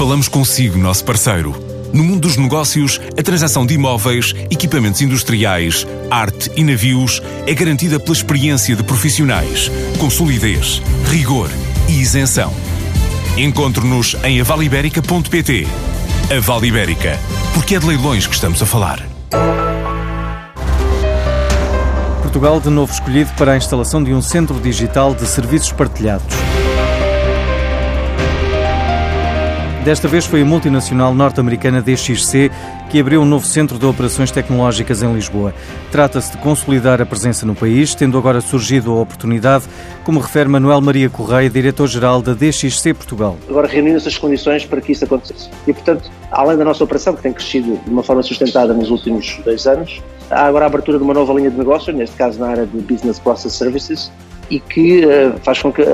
Falamos consigo, nosso parceiro. No mundo dos negócios, a transação de imóveis, equipamentos industriais, arte e navios é garantida pela experiência de profissionais, com solidez, rigor e isenção. Encontre-nos em avaliberica.pt. A Vale Ibérica, porque é de leilões que estamos a falar. Portugal de novo escolhido para a instalação de um centro digital de serviços partilhados. Desta vez foi a multinacional norte-americana DXC que abriu um novo centro de operações tecnológicas em Lisboa. Trata-se de consolidar a presença no país, tendo agora surgido a oportunidade, como refere Manuel Maria Correia, diretor-geral da DXC Portugal. Agora reuniram-se as condições para que isso acontecesse. E, portanto, além da nossa operação, que tem crescido de uma forma sustentada nos últimos dois anos, há agora a abertura de uma nova linha de negócio, neste caso na área de Business Process Services, e que uh, faz com que uh,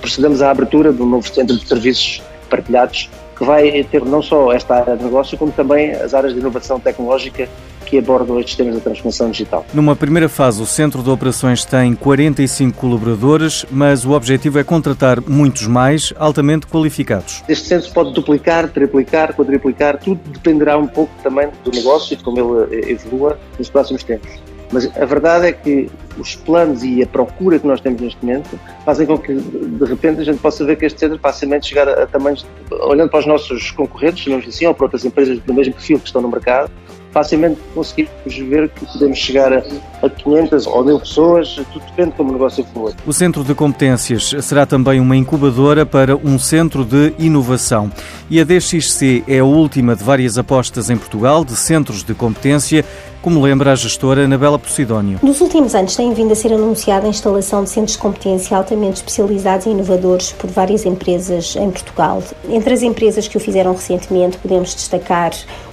procedamos à abertura de um novo centro de serviços partilhados que vai ter não só esta área de negócio, como também as áreas de inovação tecnológica que abordam estes temas da transformação digital. Numa primeira fase, o Centro de Operações tem 45 colaboradores, mas o objetivo é contratar muitos mais, altamente qualificados. Este centro pode duplicar, triplicar, quadriplicar, tudo dependerá um pouco também do negócio e de como ele evolua nos próximos tempos. Mas a verdade é que os planos e a procura que nós temos neste momento fazem com que, de repente, a gente possa ver que este centro facilmente chegar a, a tamanhos, olhando para os nossos concorrentes, chamamos assim, ou para outras empresas do mesmo perfil que estão no mercado, facilmente conseguimos ver que podemos chegar a, a 500 ou 1000 pessoas, tudo depende de como o negócio for. O Centro de Competências será também uma incubadora para um centro de inovação. E a DXC é a última de várias apostas em Portugal de centros de competência como lembra a gestora Anabela Posidónio. Nos últimos anos tem vindo a ser anunciada a instalação de centros de competência altamente especializados e inovadores por várias empresas em Portugal. Entre as empresas que o fizeram recentemente podemos destacar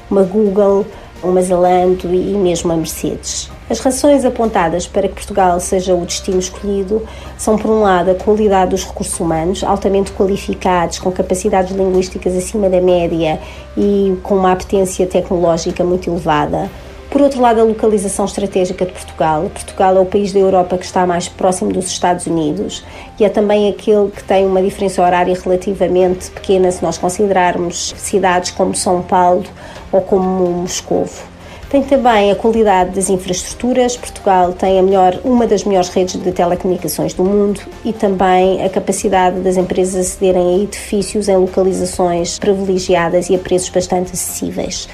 uma Google, uma Zalando e mesmo a Mercedes. As razões apontadas para que Portugal seja o destino escolhido são, por um lado, a qualidade dos recursos humanos, altamente qualificados, com capacidades linguísticas acima da média e com uma apetência tecnológica muito elevada. Por outro lado, a localização estratégica de Portugal. Portugal é o país da Europa que está mais próximo dos Estados Unidos e é também aquele que tem uma diferença horária relativamente pequena se nós considerarmos cidades como São Paulo ou como Moscovo. Tem também a qualidade das infraestruturas. Portugal tem a melhor, uma das melhores redes de telecomunicações do mundo e também a capacidade das empresas acederem a edifícios em localizações privilegiadas e a preços bastante acessíveis.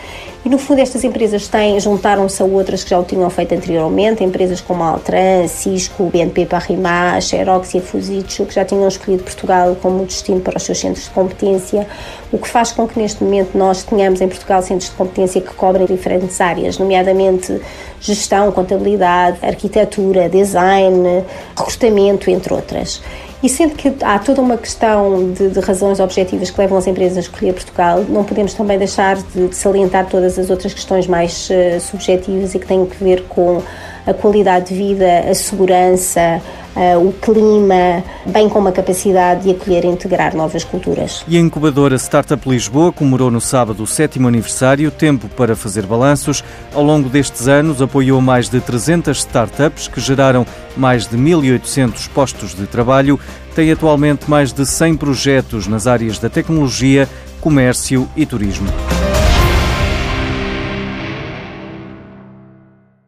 E no fundo estas empresas têm, juntaram-se a outras que já o tinham feito anteriormente, empresas como a Altran, Cisco, BNP Paribas, Xerox e a Fujitsu, que já tinham escolhido Portugal como destino para os seus centros de competência, o que faz com que neste momento nós tenhamos em Portugal centros de competência que cobrem diferentes áreas, nomeadamente gestão, contabilidade, arquitetura, design, recrutamento, entre outras. E sendo que há toda uma questão de, de, razões objetivas que levam as empresas a escolher Portugal, não podemos também deixar de, de salientar todas as outras questões mais uh, subjetivas e que têm que ver com a qualidade de vida, a segurança, o clima, bem como a capacidade de acolher e integrar novas culturas. E a incubadora Startup Lisboa comemorou no sábado o sétimo aniversário, tempo para fazer balanços. Ao longo destes anos, apoiou mais de 300 startups que geraram mais de 1.800 postos de trabalho. Tem atualmente mais de 100 projetos nas áreas da tecnologia, comércio e turismo.